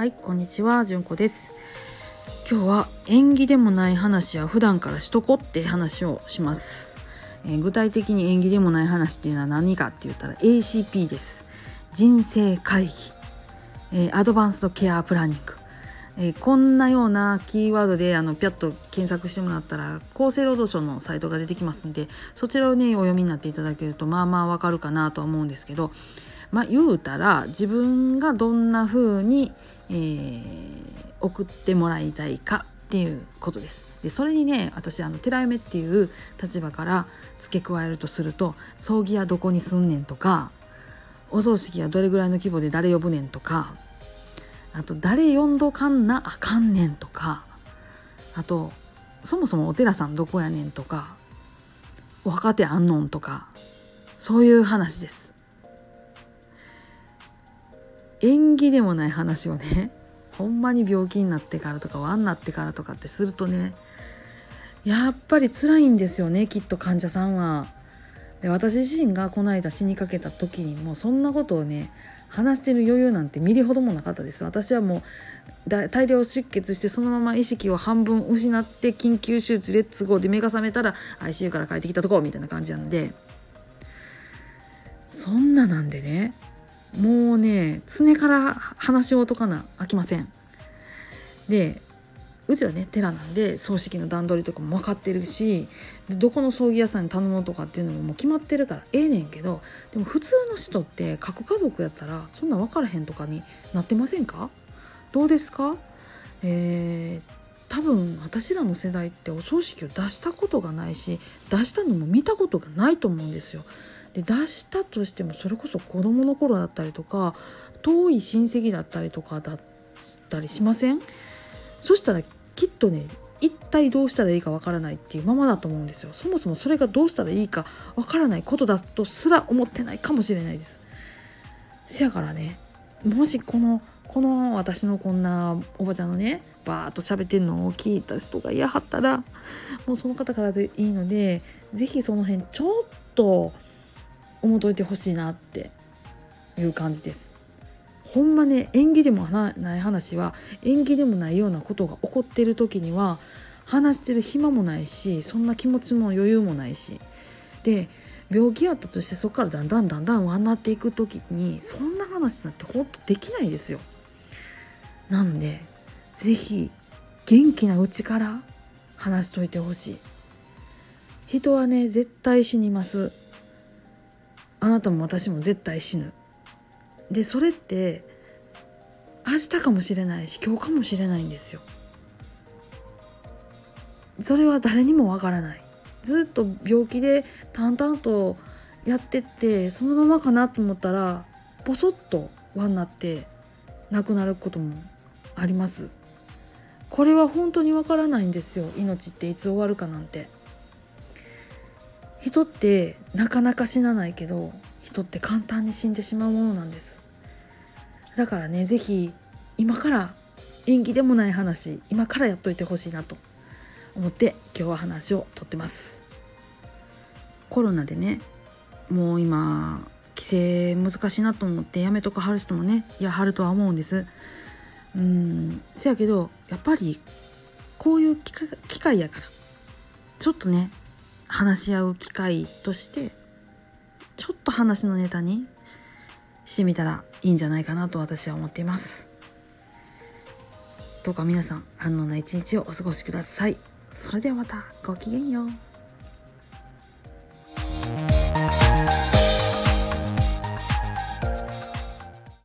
はいこんにちはじゅんこです。今日は縁起でもない話は普段からしとこって話をします、えー、具体的に縁起でもない話っていうのは何かって言ったら ACP です。人生会議、えー、アドバンストケアプランニング。えー、こんなようなキーワードであのピャッと検索してもらったら厚生労働省のサイトが出てきますんでそちらをねお読みになっていただけるとまあまあわかるかなとは思うんですけどまあ言うたら自分がどんな風に、えー、送ってもらいたいかっていうことです。でそれにね私あの寺嫁っていう立場から付け加えるとすると葬儀はどこに住んねんとかお葬式はどれぐらいの規模で誰呼ぶねんとかあと誰呼んどかんなあかんねんとかあとそもそもお寺さんどこやねんとかお墓手あんのんとかそういう話です縁起でもない話をね ほんまに病気になってからとかワンなってからとかってするとねやっぱり辛いんですよねきっと患者さんは。で私自身がこの間死にかけた時にもそんなことをね話してる余裕なんてミリほどもなかったです私はもう大量出血してそのまま意識を半分失って緊急手術レッツゴーで目が覚めたら ICU から帰ってきたとこみたいな感じなんでそんななんでねもうね常から話を解かなあきません。でうちはね寺なんで葬式の段取りとかも分かってるしでどこの葬儀屋さんに頼むとかっていうのももう決まってるからええねんけどでも普通の人って核家族やったらそんな分からへんとかになってませんか？どうですか？えー、多分私らの世代ってお葬式を出したことがないし出したのも見たことがないと思うんですよ。で出したとしてもそれこそ子どもの頃だったりとか遠い親戚だったりとかだったりしません？そしたらきっとね一体どうしたらいいかわからないっていうままだと思うんですよ。そもそもそれがどうしたらいいかわからないことだとすら思ってないかもしれないです。せやからねもしこのこの私のこんなおばちゃんのねバーッと喋ってんのを聞いた人が嫌はったらもうその方からでいいので是非その辺ちょっと思っといてほしいなっていう感じですほんまね縁起でもない話は縁起でもないようなことが起こってる時には話してる暇もないしそんな気持ちも余裕もないしで病気やったとしてそこからだんだんだんだん悪なっていく時にそんな話なんてほんとできないですよ。なんで是非元気なうちから話しといてほしい。人はね絶対死にます。あなたも私も絶対死ぬ。でそれって明日かもしれないし今日かもしれないんですよ。それは誰にもわからない。ずっと病気で淡々とやってってそのままかなと思ったらポソッと輪になって亡くなることもあります。これは本当にわからないんですよ。命っていつ終わるかなんて。人ってなかなか死なないけど人って簡単に死んでしまうものなんです。だからね是非今から縁起でもない話今からやっといてほしいなと思って今日は話をとってます。コロナでねもう今規制難しいなと思ってやめとかはる人もねいやはるとは思うんです。うんせやけどやっぱりこういう機会やからちょっとね話し合う機会としてちょっと話のネタにしてみたらいいんじゃないかなと私は思っています。どうか皆さん安穏な一日をお過ごしください。それではまたごきげんよう。